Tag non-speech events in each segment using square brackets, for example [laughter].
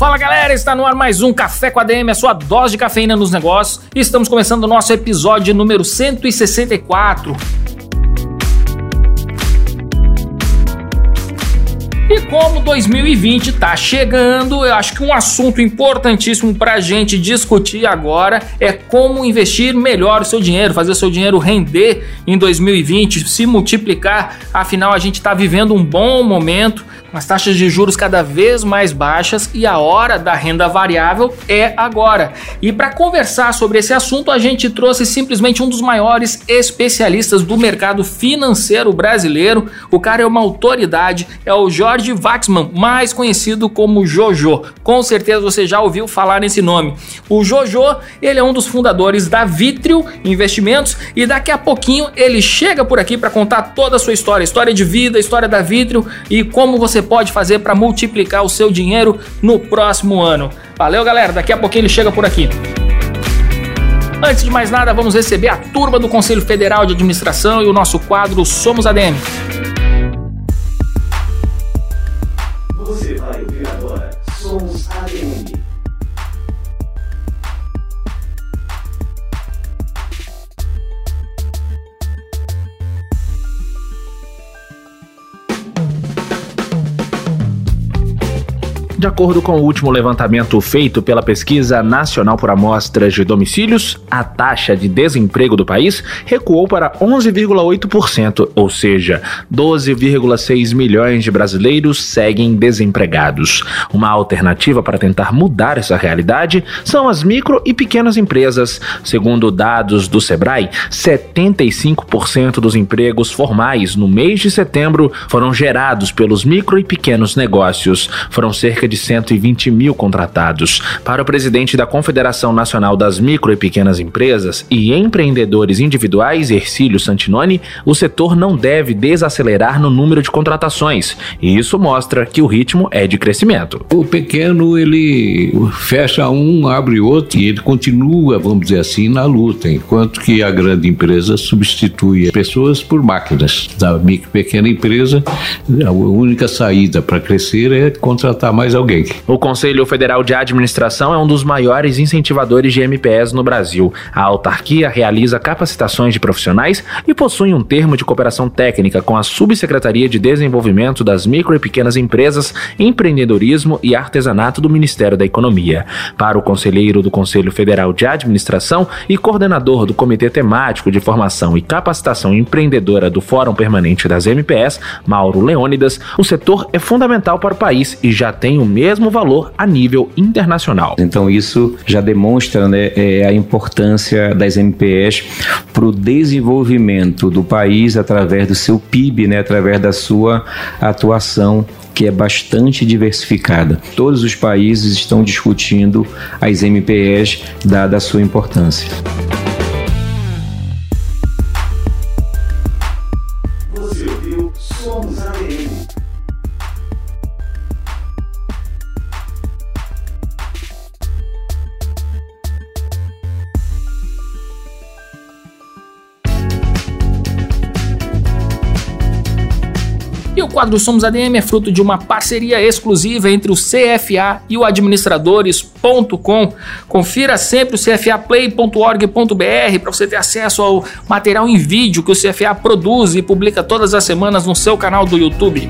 Fala galera, está no ar mais um Café com ADM, a sua dose de cafeína nos negócios. E estamos começando o nosso episódio número 164. E como 2020 está chegando, eu acho que um assunto importantíssimo para a gente discutir agora é como investir melhor o seu dinheiro, fazer o seu dinheiro render em 2020, se multiplicar. Afinal, a gente está vivendo um bom momento as taxas de juros cada vez mais baixas e a hora da renda variável é agora. E para conversar sobre esse assunto, a gente trouxe simplesmente um dos maiores especialistas do mercado financeiro brasileiro. O cara é uma autoridade, é o Jorge Waxman, mais conhecido como Jojo. Com certeza você já ouviu falar nesse nome. O Jojo, ele é um dos fundadores da Vitrio Investimentos e daqui a pouquinho ele chega por aqui para contar toda a sua história, história de vida, história da Vitrio e como você pode fazer para multiplicar o seu dinheiro no próximo ano. Valeu, galera. Daqui a pouquinho ele chega por aqui. Antes de mais nada, vamos receber a turma do Conselho Federal de Administração e o nosso quadro Somos ADM. De acordo com o último levantamento feito pela Pesquisa Nacional por Amostras de Domicílios, a taxa de desemprego do país recuou para 11,8%, ou seja, 12,6 milhões de brasileiros seguem desempregados. Uma alternativa para tentar mudar essa realidade são as micro e pequenas empresas. Segundo dados do Sebrae, 75% dos empregos formais no mês de setembro foram gerados pelos micro e pequenos negócios. Foram cerca de 120 mil contratados. Para o presidente da Confederação Nacional das Micro e Pequenas Empresas e Empreendedores Individuais, Ercílio Santinoni, o setor não deve desacelerar no número de contratações, e isso mostra que o ritmo é de crescimento. O pequeno, ele fecha um, abre outro, e ele continua, vamos dizer assim, na luta, enquanto que a grande empresa substitui pessoas por máquinas. Da micro e pequena empresa, a única saída para crescer é contratar mais O Conselho Federal de Administração é um dos maiores incentivadores de MPS no Brasil. A autarquia realiza capacitações de profissionais e possui um termo de cooperação técnica com a Subsecretaria de Desenvolvimento das Micro e Pequenas Empresas, Empreendedorismo e Artesanato do Ministério da Economia. Para o conselheiro do Conselho Federal de Administração e coordenador do Comitê Temático de Formação e Capacitação Empreendedora do Fórum Permanente das MPS, Mauro Leônidas, o setor é fundamental para o país e já tem o mesmo valor a nível internacional. Então isso já demonstra né, é, a importância das MPS para o desenvolvimento do país através do seu PIB, né, através da sua atuação que é bastante diversificada. Todos os países estão discutindo as MPS dada a sua importância. Quadro Somos ADM é fruto de uma parceria exclusiva entre o CFA e o administradores.com. Confira sempre o cfaplay.org.br para você ter acesso ao material em vídeo que o CFA produz e publica todas as semanas no seu canal do YouTube.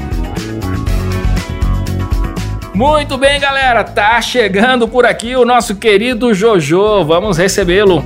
Muito bem, galera, tá chegando por aqui o nosso querido Jojo. Vamos recebê-lo.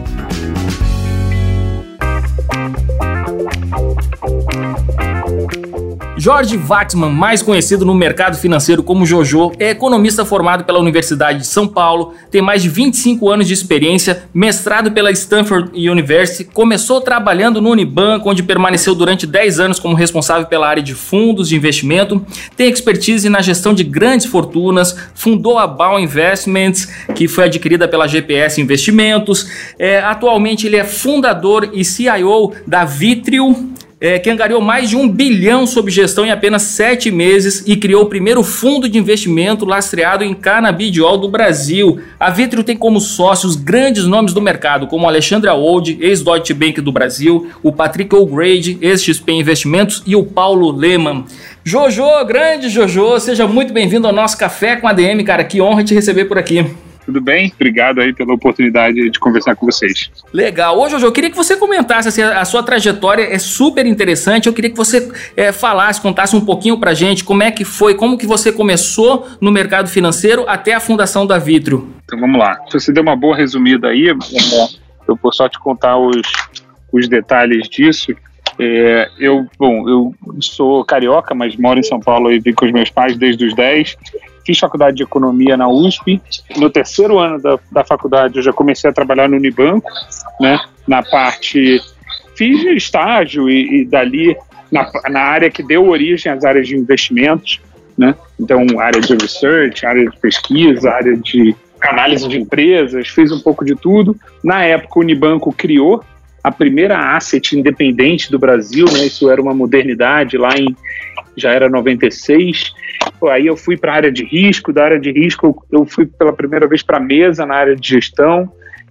Jorge Waxman, mais conhecido no mercado financeiro como Jojo, é economista formado pela Universidade de São Paulo, tem mais de 25 anos de experiência, mestrado pela Stanford University, começou trabalhando no Unibanco, onde permaneceu durante 10 anos como responsável pela área de fundos de investimento, tem expertise na gestão de grandes fortunas, fundou a Baum Investments, que foi adquirida pela GPS Investimentos, é, atualmente ele é fundador e CIO da Vitrio, é, que angariou mais de um bilhão sob gestão em apenas sete meses e criou o primeiro fundo de investimento lastreado em canabidiol do Brasil. A Vitrio tem como sócios grandes nomes do mercado, como Alexandre Old, ex-Deutsche Bank do Brasil, o Patrick O'Grady, ex-XP Investimentos e o Paulo Lehmann. Jojo, grande Jojo, seja muito bem-vindo ao nosso Café com ADM, cara. Que honra te receber por aqui. Tudo bem? Obrigado aí pela oportunidade de conversar com vocês. Legal. Ô, Jojo, eu queria que você comentasse, assim, a sua trajetória é super interessante. Eu queria que você é, falasse, contasse um pouquinho pra gente como é que foi, como que você começou no mercado financeiro até a fundação da Vitro. Então vamos lá. Se você deu uma boa resumida aí, eu vou só te contar os, os detalhes disso. É, eu, bom, eu sou carioca, mas moro em São Paulo e vivo com os meus pais desde os 10 fiz faculdade de economia na USP. No terceiro ano da, da faculdade, eu já comecei a trabalhar no Unibanco, né? Na parte. Fiz estágio e, e dali na, na área que deu origem às áreas de investimentos, né? Então, área de research, área de pesquisa, área de análise de empresas, fiz um pouco de tudo. Na época, o Unibanco criou a primeira asset independente do Brasil, né? Isso era uma modernidade lá em já era 96. Aí eu fui para a área de risco, da área de risco eu fui pela primeira vez para a mesa na área de gestão,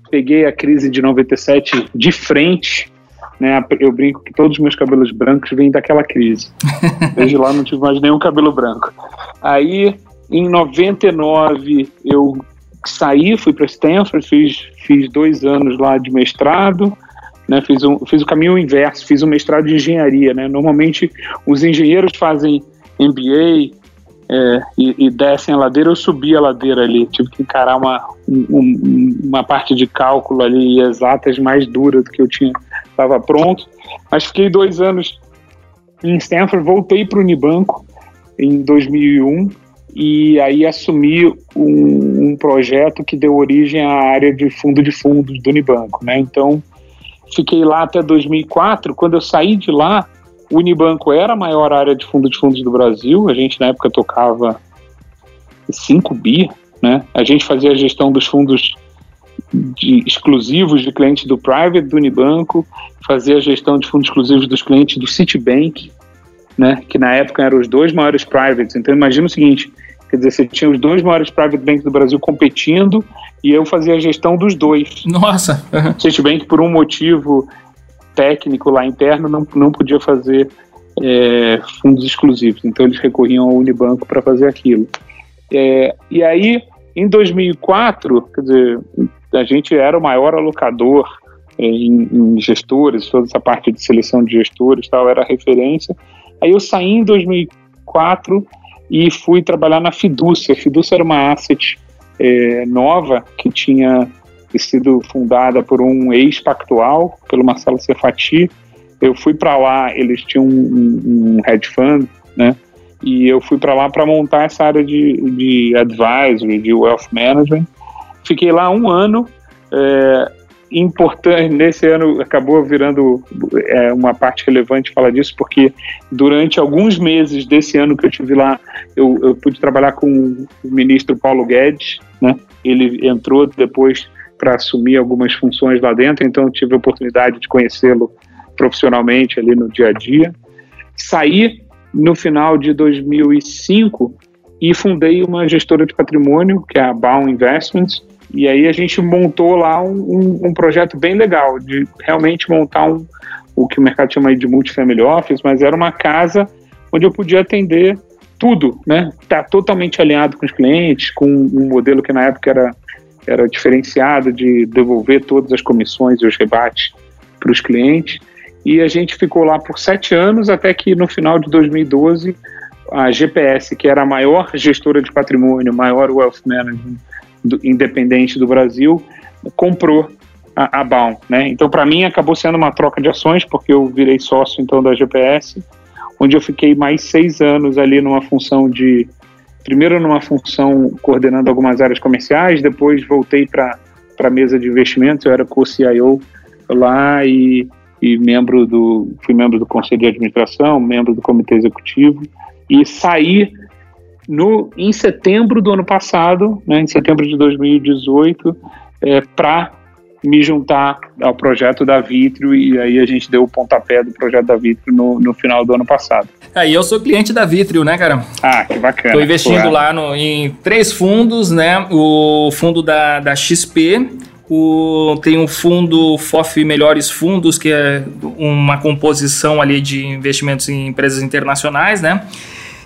peguei a crise de 97 de frente, né? Eu brinco que todos os meus cabelos brancos vêm daquela crise. [laughs] Desde lá não tive mais nenhum cabelo branco. Aí em 99 eu saí, fui para Stanford, fiz, fiz dois anos lá de mestrado, né, fiz, um, fiz o caminho inverso, fiz um mestrado de engenharia. Né? Normalmente os engenheiros fazem MBA é, e, e, descem a ladeira, eu subi a ladeira ali, tive que encarar uma, um, uma parte de cálculo ali exatas mais dura do que eu tinha, estava pronto. Mas fiquei dois anos em Stanford, voltei para o Unibanco em 2001 e aí assumi um, um, projeto que deu origem à área de fundo de fundos do Unibanco, né? Então Fiquei lá até 2004. Quando eu saí de lá, o Unibanco era a maior área de fundo de fundos do Brasil. A gente, na época, tocava 5 bi. Né? A gente fazia a gestão dos fundos de, exclusivos de clientes do Private do Unibanco, fazia a gestão de fundos exclusivos dos clientes do Citibank, né? que na época eram os dois maiores privates. Então, imagina o seguinte: quer dizer, você tinha os dois maiores private banks do Brasil competindo e eu fazia a gestão dos dois. Nossa! Uhum. Citibank, por um motivo técnico lá interno, não, não podia fazer é, fundos exclusivos, então eles recorriam ao Unibanco para fazer aquilo. É, e aí, em 2004, quer dizer, a gente era o maior alocador é, em, em, gestores, toda essa parte de seleção de gestores tal, era referência. Aí eu saí em 2004 e fui trabalhar na Fidúcia. A Fidúcia era uma asset é, nova que tinha sido fundada por um ex-pactual, pelo Marcelo Cefati. Eu fui para lá, eles tinham um, um hedge fund, né? E eu fui para lá para montar essa área de, de advisory, de wealth management. Fiquei lá um ano. É, importante, nesse ano acabou virando é, uma parte relevante falar disso, porque durante alguns meses desse ano que eu tive lá, eu, eu pude trabalhar com o ministro Paulo Guedes, né? Ele entrou depois para assumir algumas funções lá dentro, então tive a oportunidade de conhecê-lo profissionalmente ali no dia a dia. Saí no final de 2005 e fundei uma gestora de patrimônio, que é a Baum Investments, e aí a gente montou lá um, um, um projeto bem legal, de realmente montar um, o que o mercado chama de multifamily office, mas era uma casa onde eu podia atender tudo, né? Tá totalmente alinhado com os clientes, com um modelo que na época era, era diferenciado de devolver todas as comissões e os rebates para os clientes. E a gente ficou lá por sete anos, até que no final de 2012, a GPS, que era a maior gestora de patrimônio, maior wealth management do, independente do Brasil, comprou a, a Baum, né? Então, para mim, acabou sendo uma troca de ações, porque eu virei sócio, então, da GPS. onde eu fiquei mais seis anos ali numa função de primeiro numa função coordenando algumas áreas comerciais, depois voltei para a mesa de investimentos, eu era co-CIO lá e, e membro do fui membro do conselho de administração, membro do comitê executivo e saí no em setembro do ano passado, né, em setembro de 2018, é, para me juntar ao projeto da Vitrio e aí a gente deu o pontapé do projeto da Vitrio no, no final do ano passado. Aí eu sou cliente da Vitrio, né, cara? Ah, que bacana. Estou investindo lá no, em três fundos, né? O fundo da, da XP, o, tem um fundo FOF Melhores Fundos, que é uma composição ali de investimentos em empresas internacionais, né?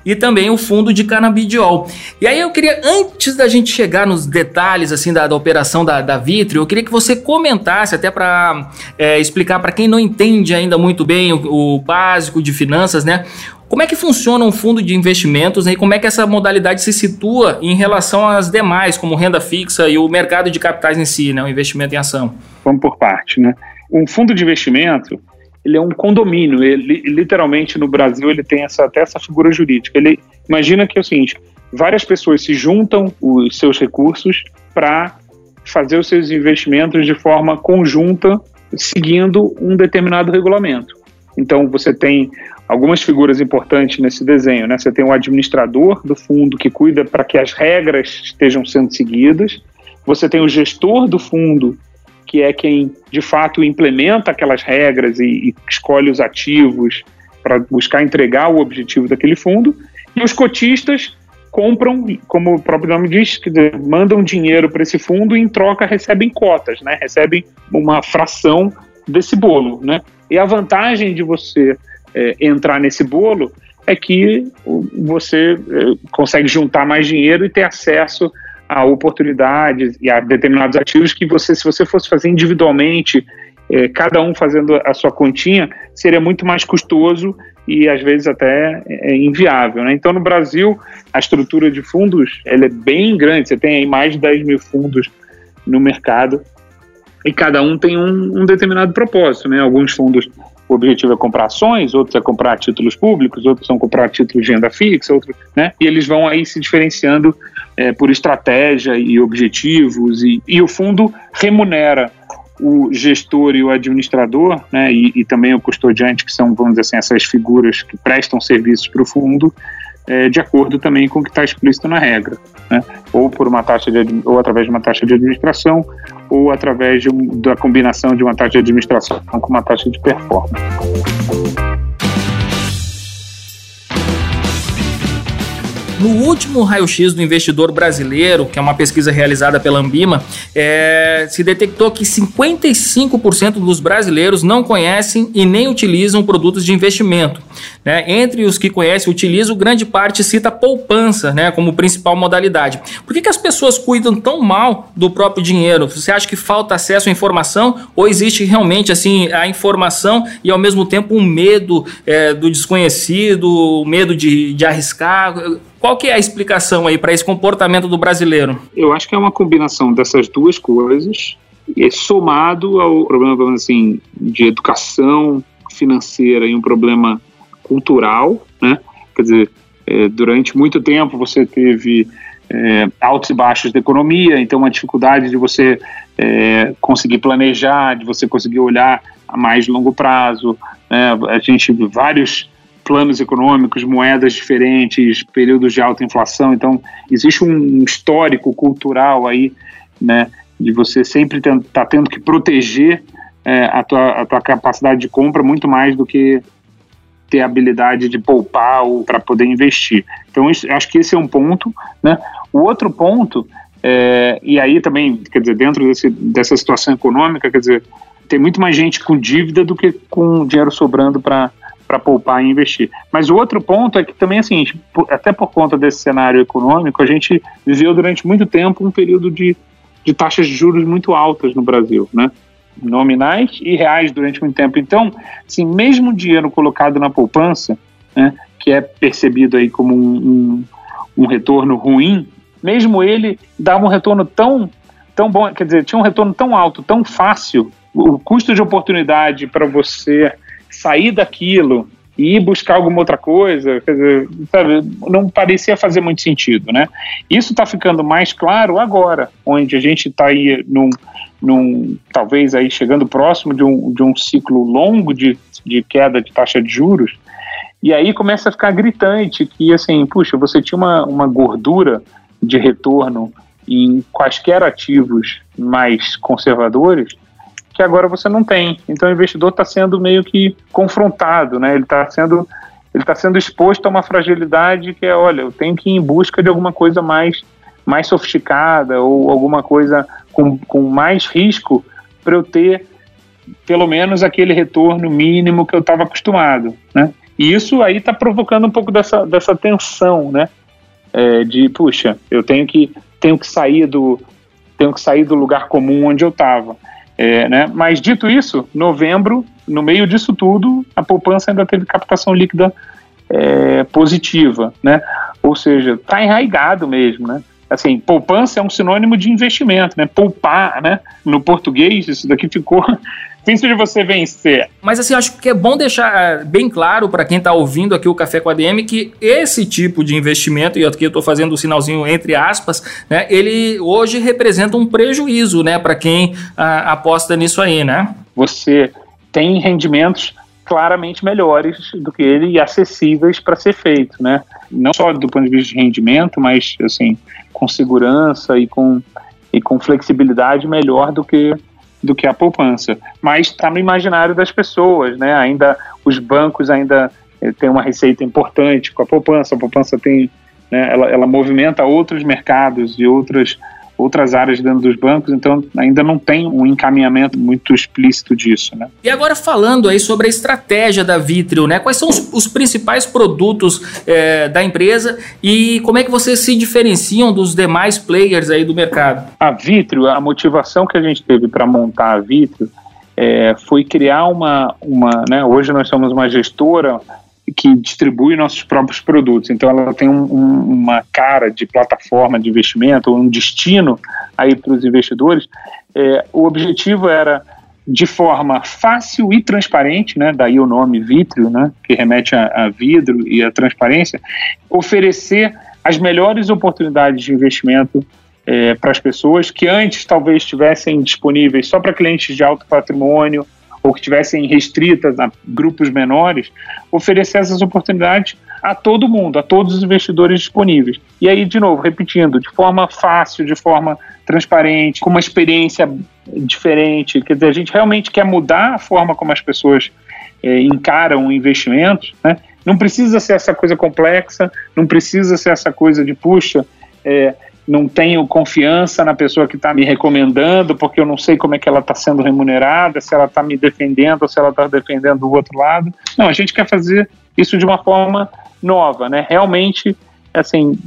E também o fundo de canabidiol. E aí eu queria, antes da gente chegar nos detalhes assim da, da operação da, da Vitrio, eu queria que você comentasse até para é, explicar para quem não entende ainda muito bem o, o básico de finanças, né? Como é que funciona um fundo de investimentos né, e como é que essa modalidade se situa em relação às demais, como renda fixa e o mercado de capitais em si, né, o investimento em ação? Vamos por parte, né? Um fundo de investimento, ele é um condomínio. Ele, literalmente no Brasil ele tem essa, até essa figura jurídica. Ele imagina que é o seguinte: várias pessoas se juntam os seus recursos para fazer os seus investimentos de forma conjunta, seguindo um determinado regulamento. Então você tem algumas figuras importantes nesse desenho, né? Você tem o administrador do fundo que cuida para que as regras estejam sendo seguidas. Você tem o gestor do fundo que é quem de fato implementa aquelas regras e, e escolhe os ativos para buscar entregar o objetivo daquele fundo, e os cotistas compram, como o próprio nome diz, dizer, mandam dinheiro para esse fundo e em troca recebem cotas, né? recebem uma fração desse bolo. Né? E a vantagem de você é, entrar nesse bolo é que você é, consegue juntar mais dinheiro e ter acesso a oportunidades e a determinados ativos que você, se você fosse fazer individualmente, eh, cada um fazendo a sua continha, seria muito mais custoso e às vezes até é, inviável. Né? Então, no Brasil, a estrutura de fundos ela é bem grande. Você tem aí mais de 10 mil fundos no mercado e cada um tem um, um determinado propósito. Né? Alguns fundos o objetivo é comprar ações, outros é comprar títulos públicos, outros são comprar títulos de renda fixa, outros, né? E eles vão aí se diferenciando é, por estratégia e objetivos e, e o fundo remunera o gestor e o administrador, né, e, e, também o custodiante, que são, vamos dizer assim, essas figuras que prestam serviços para o fundo, é, de acordo também com o que está explícito na regra, né, ou por uma taxa de, ou através de uma taxa de administração, ou através de, da combinação de uma taxa de administração com uma taxa de performance. No último raio-x do investidor brasileiro, que é uma pesquisa realizada pela Ambima, é, se detectou que 55% dos brasileiros não conhecem e nem utilizam produtos de investimento. Né? Entre os que conhecem e utilizam, grande parte cita poupança né, como principal modalidade. Por que, que as pessoas cuidam tão mal do próprio dinheiro? Você acha que falta acesso à informação ou existe realmente assim a informação e ao mesmo tempo um medo é, do desconhecido, o medo de, de arriscar? Qual que é a explicação aí para esse comportamento do brasileiro? Eu acho que é uma combinação dessas duas coisas, e somado ao problema assim de educação financeira e um problema cultural, né? Quer dizer, é, durante muito tempo você teve é, altos e baixos da economia, então uma dificuldade de você é, conseguir planejar, de você conseguir olhar a mais longo prazo. Né? A gente vários planos econômicos, moedas diferentes, períodos de alta inflação. Então, existe um histórico cultural aí, né, de você sempre estar tá tendo que proteger é, a, tua, a tua capacidade de compra muito mais do que ter a habilidade de poupar ou para poder investir. Então, isso, acho que esse é um ponto. Né? O outro ponto, é, e aí também, quer dizer, dentro desse, dessa situação econômica, quer dizer, tem muito mais gente com dívida do que com dinheiro sobrando para para poupar e investir. Mas o outro ponto é que também, assim, até por conta desse cenário econômico, a gente viveu durante muito tempo um período de, de taxas de juros muito altas no Brasil, né? Nominais e reais durante muito tempo. Então, assim, mesmo o dinheiro colocado na poupança, né, que é percebido aí como um, um, um retorno ruim, mesmo ele dava um retorno tão, tão bom, quer dizer, tinha um retorno tão alto, tão fácil, o custo de oportunidade para você sair daquilo e ir buscar alguma outra coisa, dizer, sabe, não parecia fazer muito sentido, né? Isso está ficando mais claro agora, onde a gente está aí num, num, talvez aí chegando próximo de um, de um ciclo longo de, de queda de taxa de juros, e aí começa a ficar gritante que, assim, puxa, você tinha uma, uma gordura de retorno em quaisquer ativos mais conservadores, que agora você não tem. Então o investidor está sendo meio que confrontado, né? Ele está sendo ele está sendo exposto a uma fragilidade que é, olha, eu tenho que ir em busca de alguma coisa mais mais sofisticada ou alguma coisa com, com mais risco para eu ter pelo menos aquele retorno mínimo que eu estava acostumado, né? E isso aí está provocando um pouco dessa, dessa tensão, né? É, de puxa, eu tenho que tenho que sair do tenho que sair do lugar comum onde eu estava. É, né? Mas dito isso, novembro, no meio disso tudo, a poupança ainda teve captação líquida é, positiva, né? Ou seja, está enraigado mesmo, né? Assim, poupança é um sinônimo de investimento, né? Poupar, né? No português, isso daqui ficou difícil de você vencer. Mas assim, acho que é bom deixar bem claro para quem está ouvindo aqui o Café com a DM que esse tipo de investimento, e aqui eu estou fazendo o um sinalzinho entre aspas, né, ele hoje representa um prejuízo, né, para quem ah, aposta nisso aí, né? Você tem rendimentos claramente melhores do que ele e acessíveis para ser feito, né? Não só do ponto de vista de rendimento, mas assim, com segurança e com e com flexibilidade melhor do que do que a poupança, mas está no imaginário das pessoas, né? Ainda os bancos ainda eh, têm uma receita importante com a poupança. A poupança tem, né, ela, ela movimenta outros mercados e outras outras áreas dentro dos bancos, então ainda não tem um encaminhamento muito explícito disso. Né? E agora falando aí sobre a estratégia da Vitrio, né? quais são os, os principais produtos é, da empresa e como é que vocês se diferenciam dos demais players aí do mercado? A Vitrio, a motivação que a gente teve para montar a Vitrio é, foi criar uma, uma né, hoje nós somos uma gestora que distribui nossos próprios produtos. Então, ela tem um, um, uma cara de plataforma de investimento, um destino aí para os investidores. É, o objetivo era, de forma fácil e transparente, né, daí o nome Vitrio, né, que remete a, a vidro e a transparência, oferecer as melhores oportunidades de investimento é, para as pessoas que antes talvez estivessem disponíveis só para clientes de alto patrimônio ou que tivessem restritas a grupos menores, oferecer essas oportunidades a todo mundo, a todos os investidores disponíveis. E aí, de novo, repetindo, de forma fácil, de forma transparente, com uma experiência diferente. Quer dizer, a gente realmente quer mudar a forma como as pessoas é, encaram investimentos, né? Não precisa ser essa coisa complexa, não precisa ser essa coisa de, puxa, é, não tenho confiança na pessoa que está me recomendando, porque eu não sei como é que ela está sendo remunerada, se ela está me defendendo ou se ela está defendendo o outro lado. Não, a gente quer fazer isso de uma forma nova, né? Realmente, assim,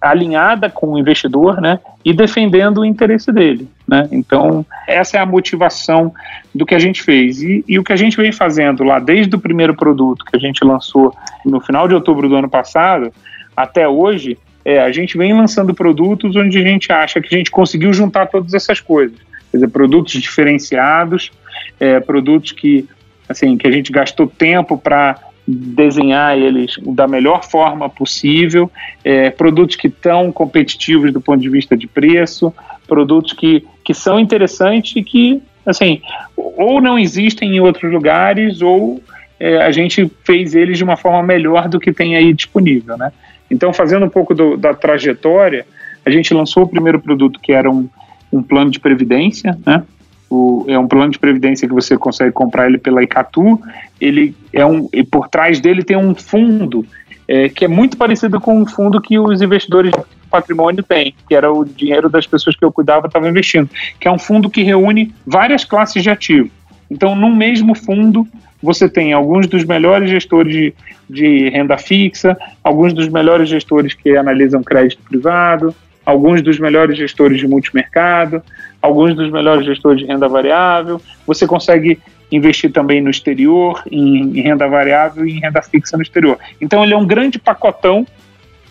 alinhada com o investidor, né? E defendendo o interesse dele, né? Então, essa é a motivação do que a gente fez. E, e o que a gente vem fazendo lá, desde o primeiro produto que a gente lançou no final de outubro do ano passado, até hoje, é, a gente vem lançando produtos onde a gente acha que a gente conseguiu juntar todas essas coisas. Quer dizer, produtos diferenciados, é, produtos que, assim, que a gente gastou tempo para desenhar eles da melhor forma possível, é, produtos que estão competitivos do ponto de vista de preço, produtos que, que são interessantes e que, assim, ou não existem em outros lugares ou é, a gente fez eles de uma forma melhor do que tem aí disponível, né? Então, fazendo um pouco do, da trajetória, a gente lançou o primeiro produto que era um, um plano de previdência, né? O, é um plano de previdência que você consegue comprar ele pela Icatu. Ele é um e por trás dele tem um fundo é, que é muito parecido com o fundo que os investidores de patrimônio têm, que era o dinheiro das pessoas que eu cuidava estavam investindo, que é um fundo que reúne várias classes de ativo. Então, num mesmo fundo, você tem alguns dos melhores gestores de, de renda fixa, alguns dos melhores gestores que analisam crédito privado, alguns dos melhores gestores de multimercado, alguns dos melhores gestores de renda variável. Você consegue investir também no exterior, em, em, renda variável e em renda fixa no exterior. Então ele é um grande pacotão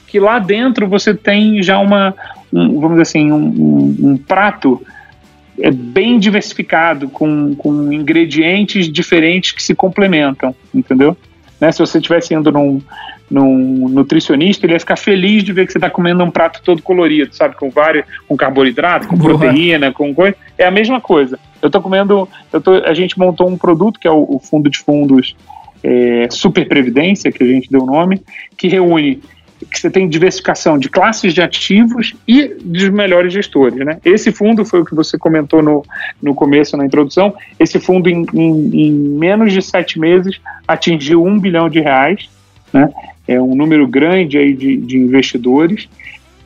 que lá dentro você tem já uma, um, vamos dizer assim, um, um, um prato é bem diversificado, com, com ingredientes diferentes que se complementam, entendeu? Né? Se você estivesse indo num, num nutricionista, ele ia ficar feliz de ver que você está comendo um prato todo colorido, sabe? Com vários, com carboidrato, com Boa. proteína, com coisa. É a mesma coisa. Eu estou comendo, eu tô, a gente montou um produto que é o, o fundo de fundos é, Super Previdência, que a gente deu o nome, que reúne que você tem diversificação de classes de ativos e dos melhores gestores. Né? Esse fundo foi o que você comentou no, no começo, na introdução. Esse fundo, em, em, em menos de sete meses, atingiu um bilhão de reais. Né? É um número grande aí de, de investidores.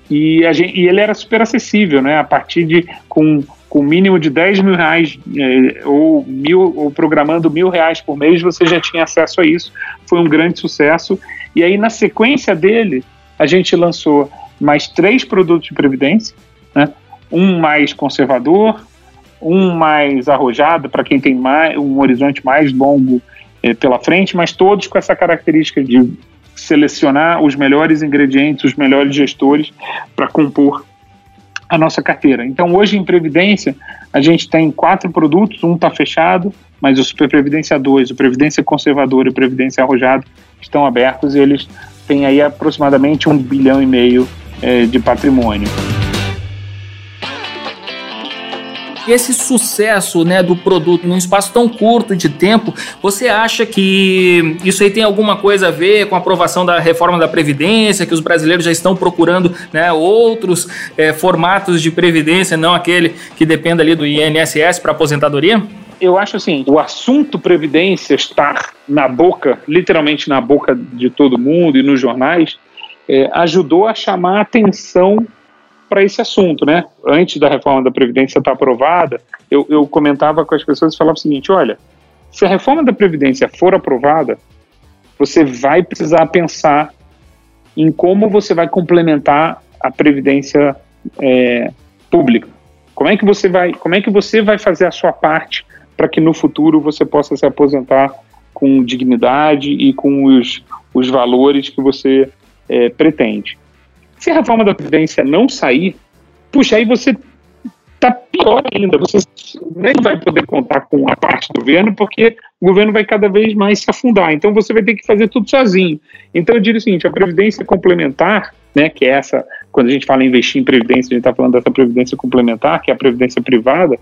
E, gente, e ele era super acessível, né? a partir de com com mínimo de 10 mil reais é, ou, mil, ou programando mil reais por mês, você já tinha acesso a isso. Foi um grande sucesso e aí, na sequência dele, a gente lançou mais três produtos de previdência, né? um mais conservador, um mais arrojado para quem tem mais, um horizonte mais longo eh, pela frente, mas todos com essa característica de selecionar os melhores ingredientes, os melhores gestores para compor a nossa carteira. Então, hoje em Previdência, a gente tem quatro produtos, um está fechado, mas o Super Previdência 2, o Previdência Conservadora e o Previdência Arrojado estão abertos e eles têm aí aproximadamente um bilhão e meio é, de patrimônio esse sucesso né, do produto num espaço tão curto de tempo, você acha que isso aí tem alguma coisa a ver com a aprovação da reforma da Previdência, que os brasileiros já estão procurando né, outros é, formatos de previdência, não aquele que dependa ali do INSS para aposentadoria? Eu acho assim, o assunto previdência estar na boca, literalmente na boca de todo mundo e nos jornais, é, ajudou a chamar a atenção para esse assunto, né? Antes da reforma da Previdência estar aprovada, eu, eu comentava com as pessoas e falava o seguinte: olha, se a reforma da Previdência for aprovada, você vai precisar pensar em como você vai complementar a Previdência é, pública. Como é que você vai, como é que você vai fazer a sua parte para que no futuro você possa se aposentar com dignidade e com os, os valores que você é, pretende. Se a reforma da Previdência não sair, puxa, aí você está pior ainda. Você nem vai poder contar com a parte do governo, porque o governo vai cada vez mais se afundar. Então você vai ter que fazer tudo sozinho. Então eu diria o seguinte: a Previdência complementar, né, que é essa, quando a gente fala em investir em Previdência, a gente está falando dessa Previdência complementar, que é a Previdência privada,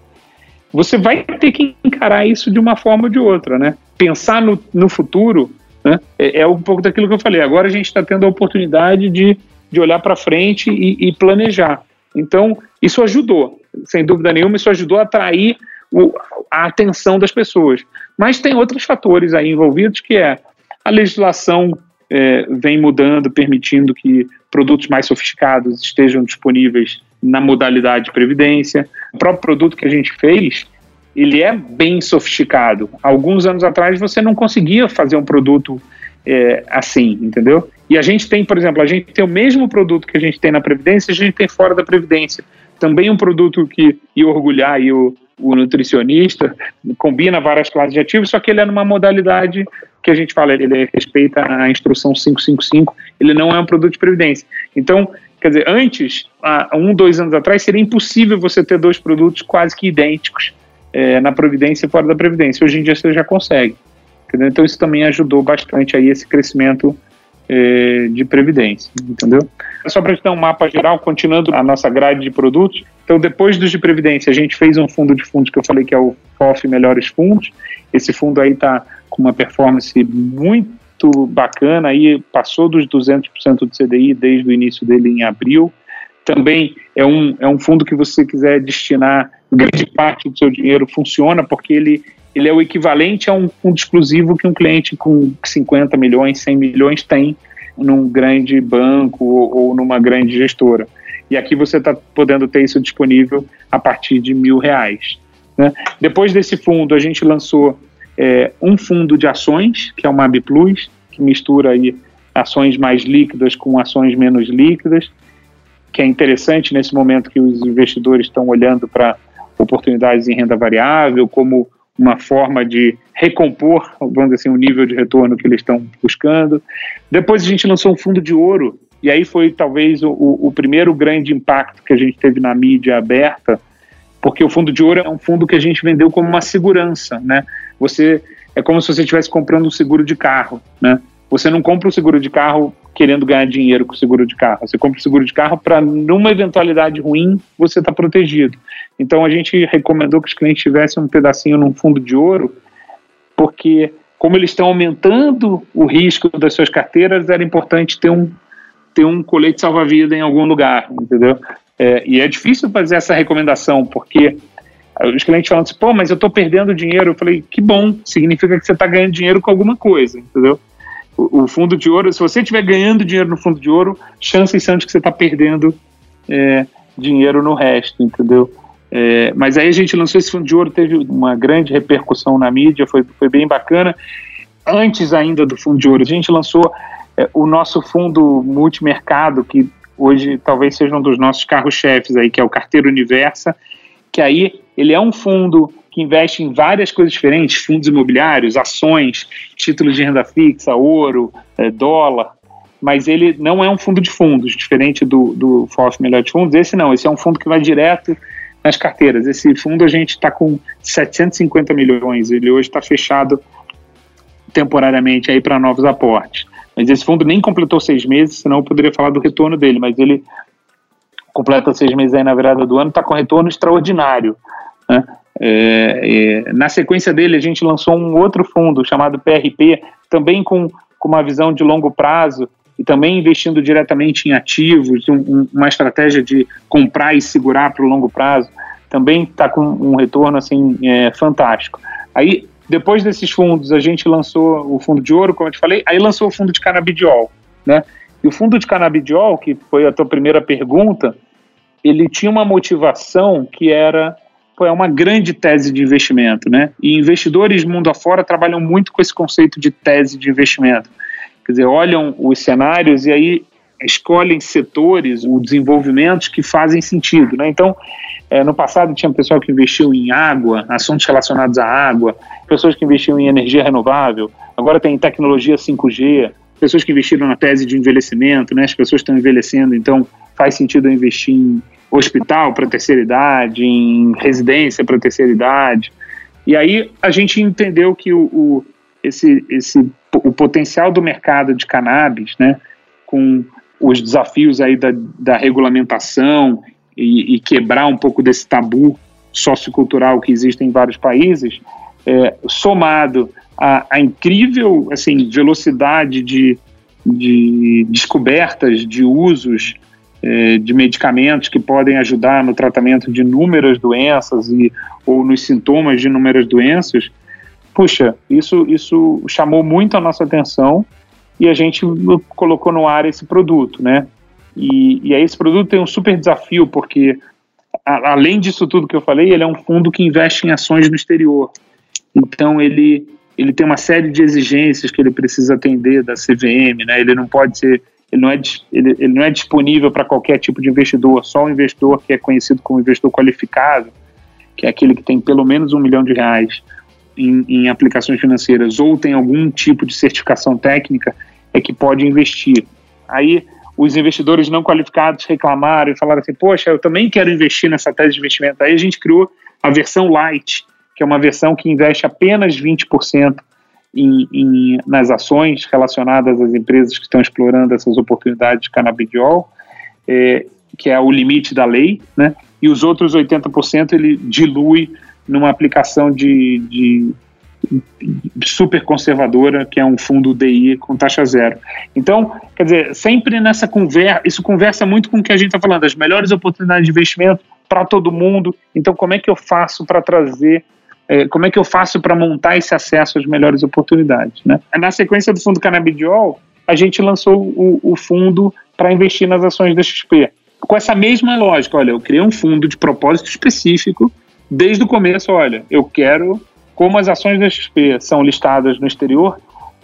você vai ter que encarar isso de uma forma ou de outra, né? Pensar no, no futuro né, é, é um pouco daquilo que eu falei. Agora a gente está tendo a oportunidade de de olhar para frente e, e, planejar. Então, isso ajudou, sem dúvida nenhuma, isso ajudou a atrair o, a atenção das pessoas. Mas tem outros fatores aí envolvidos, que é a legislação é, vem mudando, permitindo que produtos mais sofisticados estejam disponíveis na modalidade de previdência. O próprio produto que a gente fez, ele é bem sofisticado. Alguns anos atrás você não conseguia fazer um produto é, assim, entendeu? E a gente tem, por exemplo, a gente tem o mesmo produto que a gente tem na Previdência, a gente tem fora da Previdência. Também um produto que ia orgulhar aí o, o nutricionista, combina várias classes de ativos, só que ele é numa modalidade que a gente fala, ele respeita a instrução 555, ele não é um produto de previdência. Então, quer dizer, antes, há um, dois anos atrás, seria impossível você ter dois produtos quase que idênticos é, na Previdência e fora da Previdência. Hoje em dia você já consegue. Entendeu? Então isso também ajudou bastante aí esse crescimento eh, de previdência, entendeu? Só para dar um mapa geral, continuando a nossa grade de produtos. Então, depois dos de previdência, a gente fez um fundo de fundos que eu falei que é o FOF Melhores Fundos. Esse fundo aí está com uma performance muito bacana, aí passou dos 200% do CDI desde o início dele em abril. Também é um, é um fundo que você quiser destinar grande parte do seu dinheiro, funciona, porque ele ele é o equivalente a um fundo exclusivo que um cliente com 50 milhões, 100 milhões tem num grande banco ou, ou numa grande gestora. E aqui você está podendo ter isso disponível a partir de mil reais. Né? Depois desse fundo, a gente lançou é, um fundo de ações, que é o MAB Plus, que mistura aí ações mais líquidas com ações menos líquidas, que é interessante nesse momento que os investidores estão olhando para oportunidades em renda variável, como uma forma de recompor, vamos dizer assim, o nível de retorno que eles estão buscando. Depois a gente lançou um fundo de ouro, e aí foi talvez o, o primeiro grande impacto que a gente teve na mídia aberta, porque o fundo de ouro é um fundo que a gente vendeu como uma segurança, né? Você é como se você estivesse comprando um seguro de carro, né? Você não compra um seguro de carro querendo ganhar dinheiro com o seguro de carro. Você compra o seguro de carro para, numa eventualidade ruim, você estar tá protegido. Então, a gente recomendou que os clientes tivessem um pedacinho num fundo de ouro, porque, como eles estão aumentando o risco das suas carteiras, era importante ter um, ter um colete salva-vida em algum lugar, entendeu? É, e é difícil fazer essa recomendação, porque os clientes falam assim, pô, mas eu estou perdendo dinheiro. Eu falei, que bom, significa que você está ganhando dinheiro com alguma coisa, entendeu? O, o, fundo de ouro, se você estiver ganhando dinheiro no fundo de ouro, chances são de que você está perdendo é, dinheiro no resto, entendeu? É, mas aí a gente lançou esse fundo de ouro, teve uma grande repercussão na mídia, foi, foi bem bacana. Antes ainda do fundo de ouro, a gente lançou é, o nosso fundo multimercado, que hoje talvez seja um dos nossos carros-chefes aí, que é o Carteiro Universa, que aí ele é um fundo que investe em várias coisas diferentes, fundos imobiliários, ações, títulos de renda fixa, ouro, é, dólar, mas ele não é um fundo de fundos, diferente do, do FOF Melhor de Fundos, esse não, esse é um fundo que vai direto nas carteiras. Esse fundo a gente está com 750 milhões, ele hoje está fechado temporariamente aí para novos aportes. Mas esse fundo nem completou seis meses, senão eu poderia falar do retorno dele, mas ele completa seis meses aí na virada do ano, está com retorno extraordinário. Né? É, é, na sequência dele, a gente lançou um outro fundo chamado PRP, também com, com uma visão de longo prazo e também investindo diretamente em ativos, um, uma estratégia de comprar e segurar para o longo prazo, também está com um retorno assim é, fantástico. Aí depois desses fundos, a gente lançou o fundo de ouro, como eu te falei, aí lançou o fundo de canabidiol, né? E o fundo de canabidiol, que foi a tua primeira pergunta, ele tinha uma motivação que era pô, é uma grande tese de investimento, né? E investidores mundo afora trabalham muito com esse conceito de tese de investimento. Quer dizer, olham os cenários e aí escolhem setores ou desenvolvimentos que fazem sentido, né? Então, é, no passado tinha pessoal que investiu em água, assuntos relacionados à água, pessoas que investiam em energia renovável, agora tem tecnologia 5G, pessoas que investiram na tese de envelhecimento, né? As pessoas estão envelhecendo, então faz sentido investir em hospital para terceira idade, em residência para terceira idade. E aí a gente entendeu que o, o, esse, esse, o potencial do mercado de cannabis, né, com os desafios aí da, da regulamentação e, e, quebrar um pouco desse tabu sociocultural que existe em vários países, é, somado à, à, incrível assim, velocidade de, de descobertas de usos de medicamentos que podem ajudar no tratamento de inúmeras doenças e, ou nos sintomas de inúmeras doenças, puxa, isso, isso chamou muito a nossa atenção e a gente colocou no ar esse produto, né? E, e aí esse produto tem um super desafio, porque a, além disso tudo que eu falei, ele é um fundo que investe em ações no exterior. Então ele, ele tem uma série de exigências que ele precisa atender da CVM, né? Ele não pode ser ele não é, ele, ele não é disponível para qualquer tipo de investidor, só o investidor que é conhecido como investidor qualificado, que é aquele que tem pelo menos um milhão de reais em, em aplicações financeiras ou tem algum tipo de certificação técnica, é que pode investir. Aí os investidores não qualificados reclamaram e falaram assim: Poxa, eu também quero investir nessa tese de investimento. Aí a gente criou a versão light, que é uma versão que investe apenas 20% em, em, nas ações relacionadas às empresas que estão explorando essas oportunidades de canabidiol, é, que é o limite da lei, né? e os outros 80% ele dilui numa aplicação de, de super conservadora, que é um fundo DI com taxa zero. Então, quer dizer, sempre nessa conversa, isso conversa muito com o que a gente está falando, as melhores oportunidades de investimento para todo mundo. Então, como é que eu faço para trazer como é que eu faço para montar esse acesso às melhores oportunidades. Né? Na sequência do fundo Canabidiol, a gente lançou o, o fundo para investir nas ações da XP. Com essa mesma lógica, olha, eu criei um fundo de propósito específico desde o começo, olha, eu quero, como as ações da XP são listadas no exterior,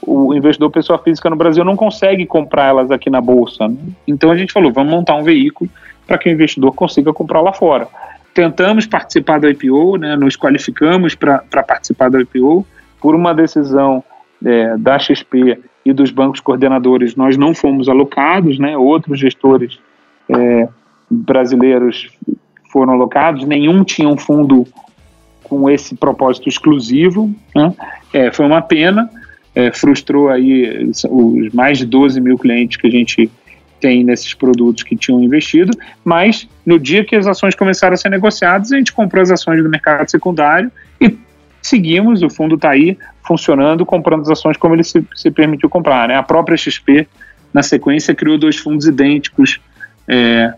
o investidor pessoa física no Brasil não consegue comprar elas aqui na bolsa. Né? Então a gente falou, vamos montar um veículo para que o investidor consiga comprar lá fora tentamos participar do IPO, né, nos qualificamos para participar do IPO, por uma decisão é, da XP e dos bancos coordenadores, nós não fomos alocados, né, outros gestores é, brasileiros foram alocados, nenhum tinha um fundo com esse propósito exclusivo. Né? É, foi uma pena, é, frustrou aí os mais de 12 mil clientes que a gente tem nesses produtos que tinham investido, mas no dia que as ações começaram a ser negociadas, a gente comprou as ações do mercado secundário e seguimos, o fundo está aí funcionando, comprando as ações como ele se, se permitiu comprar. Né? A própria XP, na sequência, criou dois fundos idênticos, é,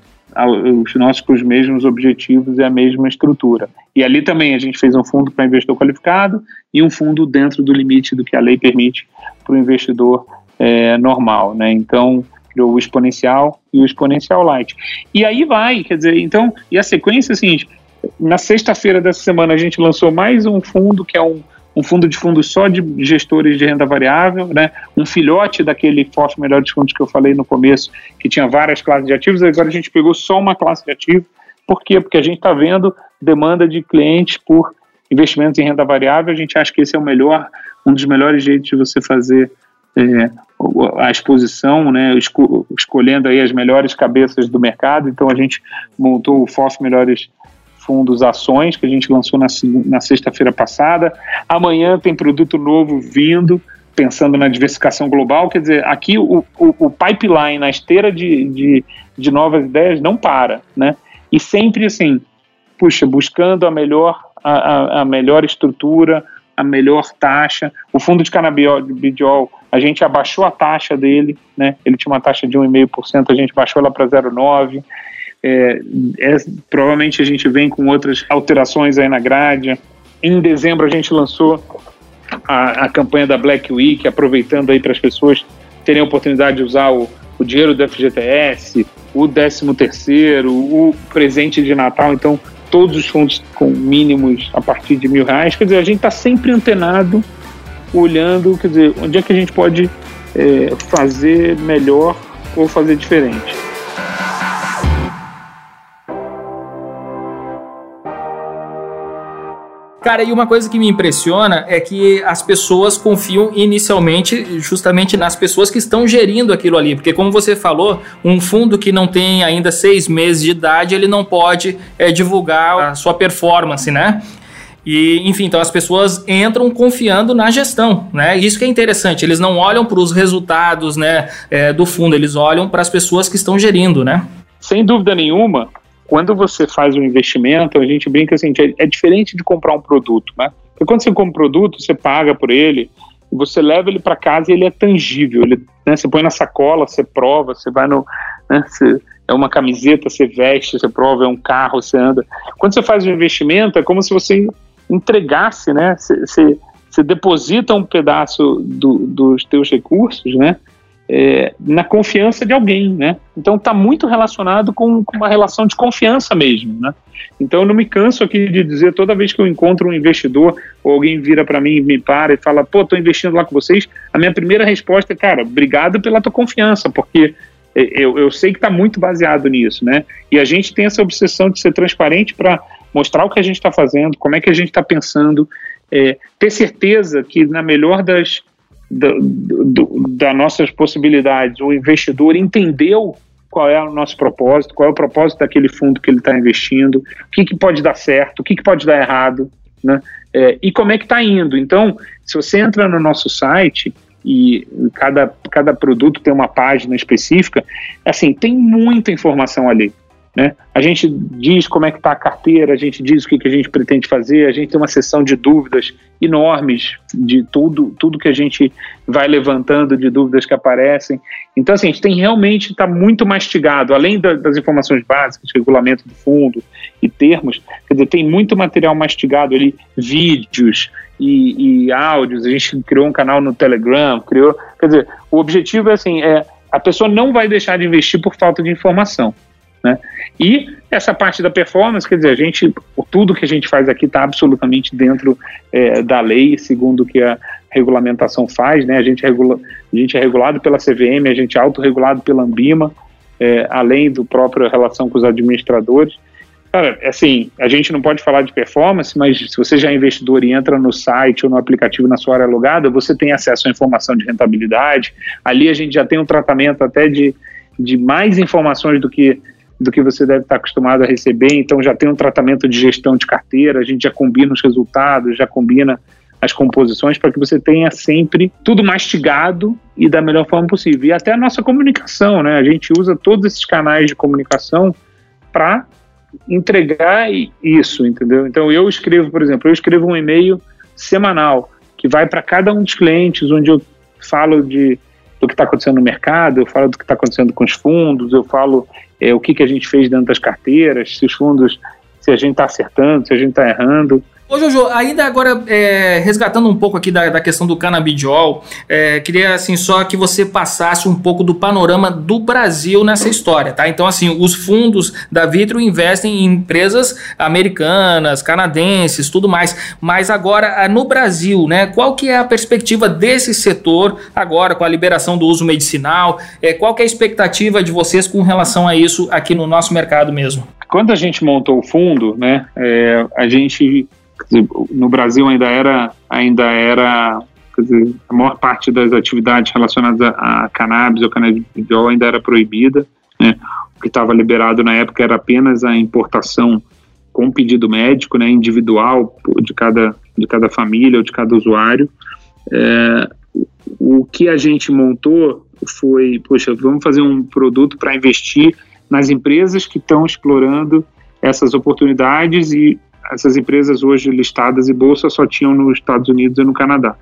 os nossos com os mesmos objetivos e a mesma estrutura. E ali também a gente fez um fundo para investidor qualificado e um fundo dentro do limite do que a lei permite para o investidor é, normal, né? Então o exponencial e o exponencial light. E aí vai, quer dizer, então e a sequência é a seguinte: na sexta-feira dessa semana a gente lançou mais um fundo que é um um fundo de fundos só de gestores de renda variável, né? um filhote daquele forte melhor de fundos que eu falei no começo, que tinha várias classes de ativos, agora a gente pegou só uma classe de ativo. Por quê? Porque a gente está vendo demanda de clientes por investimentos em renda variável, a gente acha que esse é o melhor, um dos melhores jeitos de você fazer é, a exposição, né, esco escolhendo aí as melhores cabeças do mercado. Então a gente montou o FOF Melhores fundos ações que a gente lançou na, na sexta-feira passada. Amanhã tem produto novo vindo, pensando na diversificação global. Quer dizer, aqui o, o, o pipeline, a esteira de, de, de, novas ideias não para, né? E sempre assim, puxa, buscando a melhor, a, a melhor estrutura, a melhor taxa. O fundo de canabidiol, a gente abaixou a taxa dele, né? Ele tinha uma taxa de 1,5%, a gente baixou ela para 0,9%. É, é, provavelmente a gente vem com outras alterações aí na grade. Em dezembro a gente lançou a, a campanha da Black Week, aproveitando aí para as pessoas terem a oportunidade de usar o, o dinheiro do FGTS, o 13 terceiro, o presente de Natal, então todos os fundos com mínimos a partir de mil reais. Quer dizer, a gente está sempre antenado, olhando, quer dizer, onde é que a gente pode é, fazer melhor ou fazer diferente. Cara, e uma coisa que me impressiona é que as pessoas confiam inicialmente justamente nas pessoas que estão gerindo aquilo ali. Porque, como você falou, um fundo que não tem ainda seis meses de idade, ele não pode é, divulgar a sua performance, né? E, enfim, então as pessoas entram confiando na gestão, né? Isso que é interessante. Eles não olham para os resultados, né, é, do fundo, eles olham para as pessoas que estão gerindo, né? Sem dúvida nenhuma, quando você faz um investimento, a gente brinca assim, é, é diferente de comprar um produto, né? Porque quando você compra um produto, você paga por ele, você leva ele para casa e ele é tangível. Ele, né, você põe na sacola, você prova, você vai no. Né, você, é uma camiseta, você veste, você prova, é um carro, você anda. Quando você faz um investimento, é como se você entregasse, né? Você, deposita um pedaço do, dos teus recursos, né? é, na confiança de alguém, né? Então está muito relacionado com, com, uma relação de confiança mesmo, né? Então eu não me canso aqui de dizer toda vez que eu encontro um investidor ou alguém vira para mim, me para e fala, pô, estou investindo lá com vocês, a minha primeira resposta é, cara, obrigado pela tua confiança, porque eu, eu sei que está muito baseado nisso, né? E a gente tem essa obsessão de ser transparente para mostrar o que a gente está fazendo, como é que a gente está pensando, é, ter certeza que na melhor das do, do, nossas possibilidades, o investidor entendeu qual é o nosso propósito, qual é o propósito daquele fundo que ele está investindo, o que, que pode dar certo, o que, que pode dar errado, né? É, e como é que está indo. Então, se você entra no nosso site e cada, cada produto tem uma página específica, assim, tem muita informação ali. Né? A gente diz como é que está a carteira, a gente diz o que, que a gente pretende fazer, a gente tem uma sessão de dúvidas enormes de tudo, tudo que a gente vai levantando de dúvidas que aparecem. Então, assim, a gente tem realmente está muito mastigado, além da, das informações básicas, regulamento do fundo e termos, quer dizer, tem muito material mastigado ali, vídeos e, e áudios. A gente criou um canal no Telegram, criou, quer dizer, o objetivo é assim, é a pessoa não vai deixar de investir por falta de informação. Né? E essa parte da performance, quer dizer, a gente, tudo que a gente faz aqui está absolutamente dentro é, da lei, segundo o que a regulamentação faz, né? A gente, é regula, a gente é regulado pela CVM, a gente é autorregulado pela Ambima, é, além do próprio relação com os administradores. Cara, assim, a gente não pode falar de performance, mas se você já é investidor e entra no site ou no aplicativo na sua área alugada, você tem acesso à informação de rentabilidade. Ali a gente já tem um tratamento até de, de mais informações do que do que você deve estar acostumado a receber, então já tem um tratamento de gestão de carteira, a gente já combina os resultados, já combina as composições para que você tenha sempre tudo mastigado e da melhor forma possível. E até a nossa comunicação, né? A gente usa todos esses canais de comunicação para entregar isso, entendeu? Então eu escrevo, por exemplo, eu escrevo um e-mail semanal que vai para cada um dos clientes, onde eu falo de do que está acontecendo no mercado, eu falo do que está acontecendo com os fundos, eu falo é, o que, que a gente fez dentro das carteiras, se os fundos, se a gente está acertando, se a gente está errando. Ô Jojo, ainda agora é, resgatando um pouco aqui da, da questão do canabidiol, é, queria assim só que você passasse um pouco do panorama do Brasil nessa história, tá? Então assim, os fundos da Vitro investem em empresas americanas, canadenses, tudo mais, mas agora no Brasil, né? Qual que é a perspectiva desse setor agora com a liberação do uso medicinal? É, qual que é a expectativa de vocês com relação a isso aqui no nosso mercado mesmo? Quando a gente montou o fundo, né, é, a gente no Brasil ainda era, ainda era dizer, a maior parte das atividades relacionadas a, a cannabis ou canabidiol ainda era proibida. Né? O que estava liberado na época era apenas a importação com pedido médico, né, individual de cada, de cada família ou de cada usuário. É, o que a gente montou foi, poxa, vamos fazer um produto para investir nas empresas que estão explorando essas oportunidades e essas empresas hoje listadas em bolsa só tinham nos Estados Unidos e no Canadá.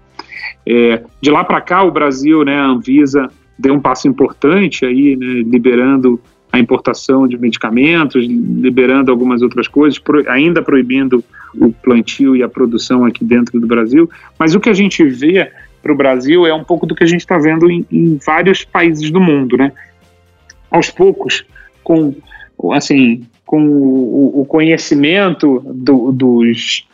É, de lá para cá, o Brasil, né, a Anvisa deu um passo importante aí, né, liberando a importação de medicamentos, liberando algumas outras coisas, pro, ainda proibindo o plantio e a produção aqui dentro do Brasil. Mas o que a gente vê para o Brasil é um pouco do que a gente está vendo em, em vários países do mundo, né? Aos poucos, com assim com o, o conhecimento do, dos,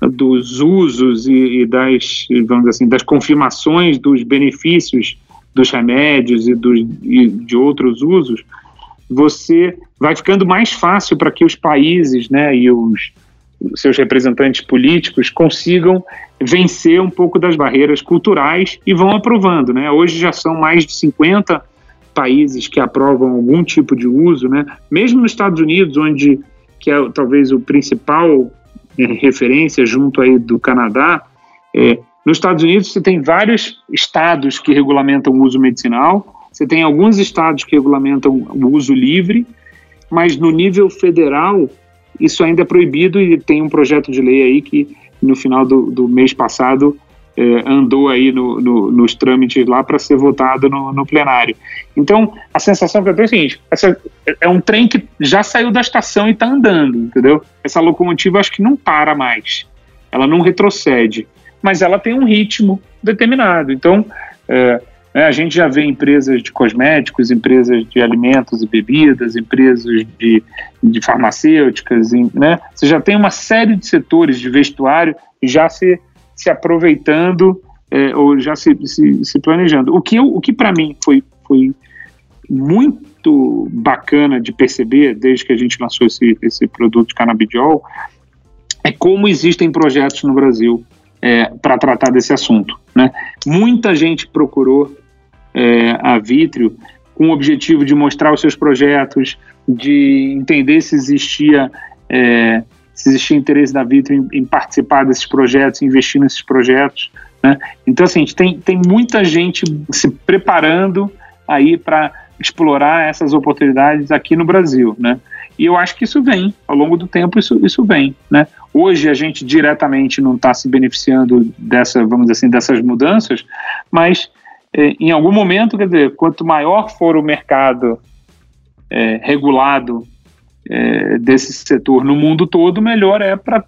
dos usos e, e, das, vamos assim, das confirmações dos benefícios dos remédios e, dos, e de outros usos, você vai ficando mais fácil para que os países né, e os seus representantes políticos consigam vencer um pouco das barreiras culturais e vão aprovando. Né? Hoje já são mais de 50 países que aprovam algum tipo de uso, né? Mesmo nos Estados Unidos, onde que é talvez o principal é, referência junto aí do Canadá, é, nos Estados Unidos você tem vários estados que regulamentam o uso medicinal, você tem alguns estados que regulamentam o uso livre, mas no nível federal isso ainda é proibido e tem um projeto de lei aí que no final do, do mês passado é, andou aí no, no, nos trâmites lá para ser votado no, no, plenário. Então, a sensação que eu tenho é a seguinte: essa, é um trem que já saiu da estação e está andando, entendeu? Essa locomotiva acho que não para mais, ela não retrocede, mas ela tem um ritmo determinado. Então, é, né, a gente já vê empresas de cosméticos, empresas de alimentos e bebidas, empresas de, de farmacêuticas, né? Você já tem uma série de setores de vestuário já se se aproveitando é, ou já se, se, se, planejando. O que, o que para mim foi, foi muito bacana de perceber desde que a gente lançou esse, esse produto canabidiol é como existem projetos no Brasil é, para tratar desse assunto. Né? Muita gente procurou é, a Vitrio com o objetivo de mostrar os seus projetos, de entender se existia é, se existia interesse da Vitro em, em, participar desses projetos, investir nesses projetos. Né? Então, assim, a gente tem, tem muita gente se preparando aí para explorar essas oportunidades aqui no Brasil, né? E eu acho que isso vem, ao longo do tempo isso, isso vem, né? Hoje a gente diretamente não está se beneficiando dessa, vamos assim, dessas mudanças, mas é, em algum momento, quer dizer, quanto maior for o mercado é, regulado é, desse setor no mundo todo, melhor é para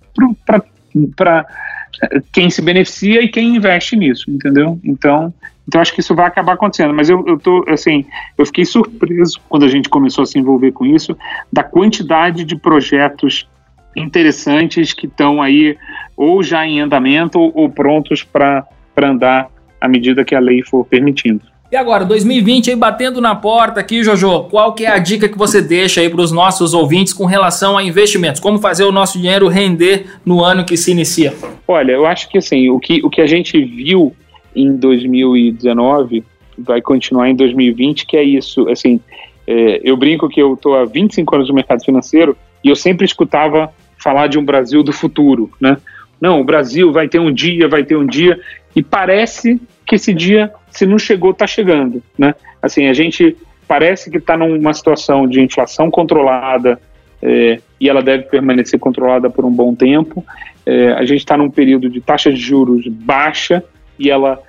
quem se beneficia e quem investe nisso, entendeu? Então, então acho que isso vai acabar acontecendo. Mas eu, eu tô assim, eu fiquei surpreso quando a gente começou a se envolver com isso, da quantidade de projetos interessantes que estão aí ou já em andamento ou, ou prontos para andar à medida que a lei for permitindo. E agora, 2020 aí batendo na porta aqui, Jojo, qual que é a dica que você deixa aí para os nossos ouvintes com relação a investimentos? Como fazer o nosso dinheiro render no ano que se inicia? Olha, eu acho que assim, o que, o que a gente viu em 2019 vai continuar em 2020, que é isso, assim, É, eu brinco que eu estou há 25 anos no mercado financeiro e eu sempre escutava falar de um Brasil do futuro, né? Não, o Brasil vai ter um dia, vai ter um dia, e parece que esse dia, se não chegou, está chegando, né? Assim, a gente parece que está numa situação de inflação controlada é, e ela deve permanecer controlada por um bom tempo. É, a gente está num período de taxa de juros baixa e ela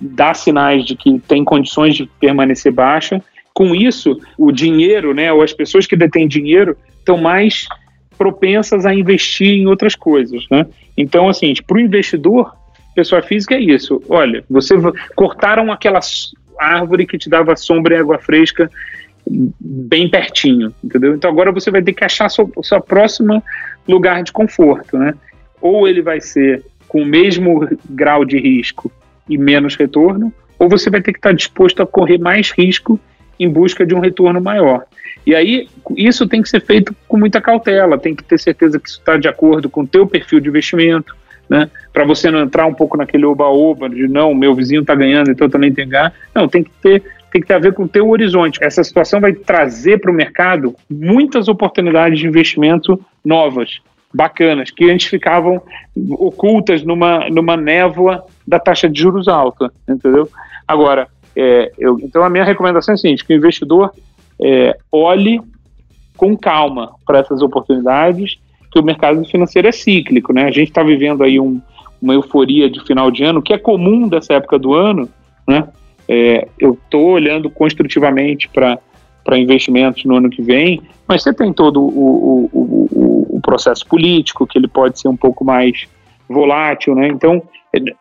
dá sinais de que tem condições de permanecer baixa. Com isso, o dinheiro, né, ou as pessoas que detêm dinheiro, estão mais propensas a investir em outras coisas, né? Então, assim, para o investidor, pessoa física é isso. Olha, você cortaram aquela árvore que te dava sombra e água fresca bem pertinho, entendeu? Então agora você vai ter que achar seu, seu próximo lugar de conforto, né? Ou ele vai ser com o mesmo grau de risco e menos retorno, ou você vai ter que estar disposto a correr mais risco em busca de um retorno maior. E aí, isso tem que ser feito com muita cautela, tem que ter certeza que isso está de acordo com o teu perfil de investimento, né? Para você não entrar um pouco naquele oba-oba de não, meu vizinho está ganhando, então eu também tenho que ganhar. Não, tem que ter tem que ter a ver com o teu horizonte. Essa situação vai trazer para o mercado muitas oportunidades de investimento novas, bacanas, que antes ficavam ocultas numa, numa névoa da taxa de juros alta, entendeu? Agora, é, eu, então a minha recomendação é a seguinte, que o investidor é, olhe com calma para essas oportunidades, que o mercado financeiro é cíclico, né? A gente está vivendo aí um, uma euforia de final de ano, que é comum dessa época do ano, né? É, eu estou olhando construtivamente para investimentos no ano que vem, mas você tem todo o, o, o, o, processo político, que ele pode ser um pouco mais volátil, né? Então,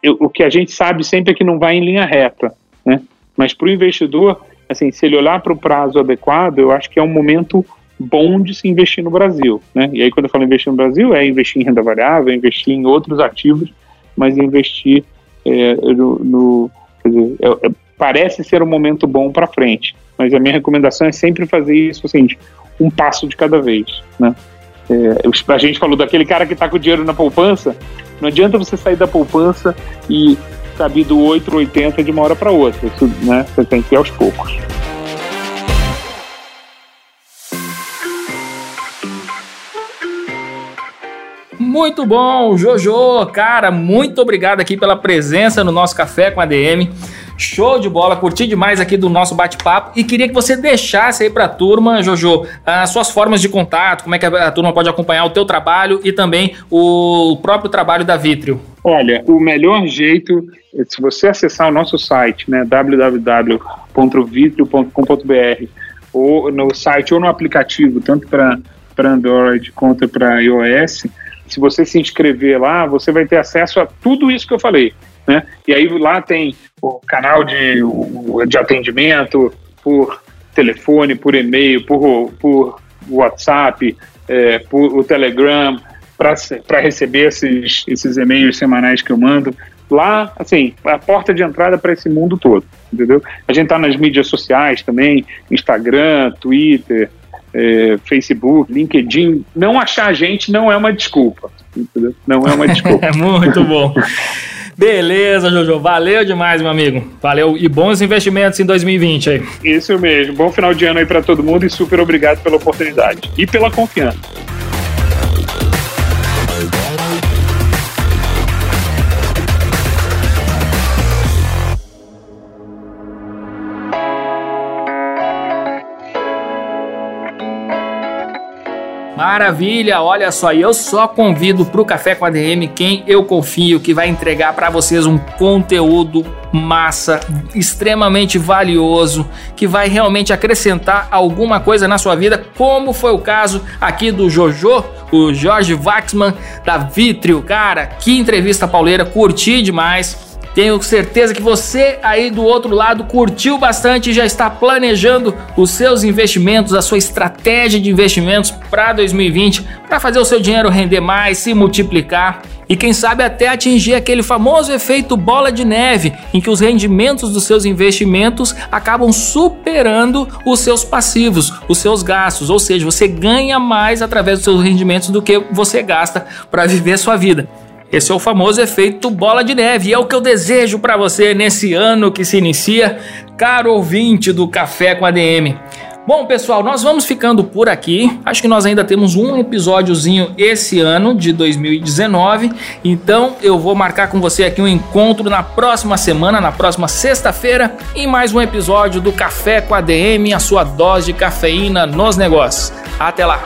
eu, o que a gente sabe sempre é que não vai em linha reta, né? Mas para o investidor, assim, se ele olhar para o prazo adequado, eu acho que é um momento bom de se investir no Brasil, né? E aí quando eu falo investir no Brasil, é investir em renda variável, é investir em outros ativos, mas investir é, no, no dizer, é, é, parece ser um momento bom para frente. Mas a minha recomendação é sempre fazer isso, assim, um passo de cada vez, né? É, a gente falou daquele cara que está com o dinheiro na poupança, não adianta você sair da poupança e saber do 8 80 de uma hora para outra, isso, né? Você tem que ir aos poucos. Muito bom, Jojo, cara, muito obrigado aqui pela presença no nosso Café com a DM. Show de bola, curti demais aqui do nosso bate-papo e queria que você deixasse aí para a turma, Jojo, as suas formas de contato, como é que a turma pode acompanhar o teu trabalho e também o próprio trabalho da Vitrio. Olha, o melhor jeito, se você acessar o nosso site, né, www.vitrio.com.br ou no site ou no aplicativo, tanto para Android quanto para iOS, se você se inscrever lá, você vai ter acesso a tudo isso que eu falei. Né? E aí lá tem o canal de, de atendimento por telefone, por e-mail, por, por WhatsApp, é, por o Telegram, para receber esses, esses e-mails semanais que eu mando. Lá, assim, a porta de entrada para esse mundo todo, entendeu? A gente está nas mídias sociais também, Instagram, Twitter, é, Facebook, LinkedIn. Não achar a gente não é uma desculpa, entendeu? Não é uma [laughs] desculpa. É Muito bom. Beleza, Jojo. Valeu demais, meu amigo. Valeu e bons investimentos em 2020 aí. Isso mesmo. Bom final de ano aí para todo mundo e super obrigado pela oportunidade e pela confiança. Maravilha, olha só, eu só convido para o Café com a DM quem eu confio que vai entregar para vocês um conteúdo massa, extremamente valioso, que vai realmente acrescentar alguma coisa na sua vida, como foi o caso aqui do Jojo, o Jorge Waxman da Vitrio. Cara, que entrevista pauleira, curti demais. Tenho certeza que você aí do outro lado curtiu bastante e já está planejando os seus investimentos, a sua estratégia de investimentos para 2020, para fazer o seu dinheiro render mais, se multiplicar e quem sabe até atingir aquele famoso efeito bola de neve, em que os rendimentos dos seus investimentos acabam superando os seus passivos, os seus gastos, ou seja, você ganha mais através dos seus rendimentos do que você gasta para viver a sua vida. Esse é o famoso efeito bola de neve e é o que eu desejo para você nesse ano que se inicia, caro ouvinte do Café com ADM. Bom, pessoal, nós vamos ficando por aqui. Acho que nós ainda temos um episódiozinho esse ano de 2019. Então eu vou marcar com você aqui um encontro na próxima semana, na próxima sexta-feira, em mais um episódio do Café com a DM, a sua dose de cafeína nos negócios. Até lá!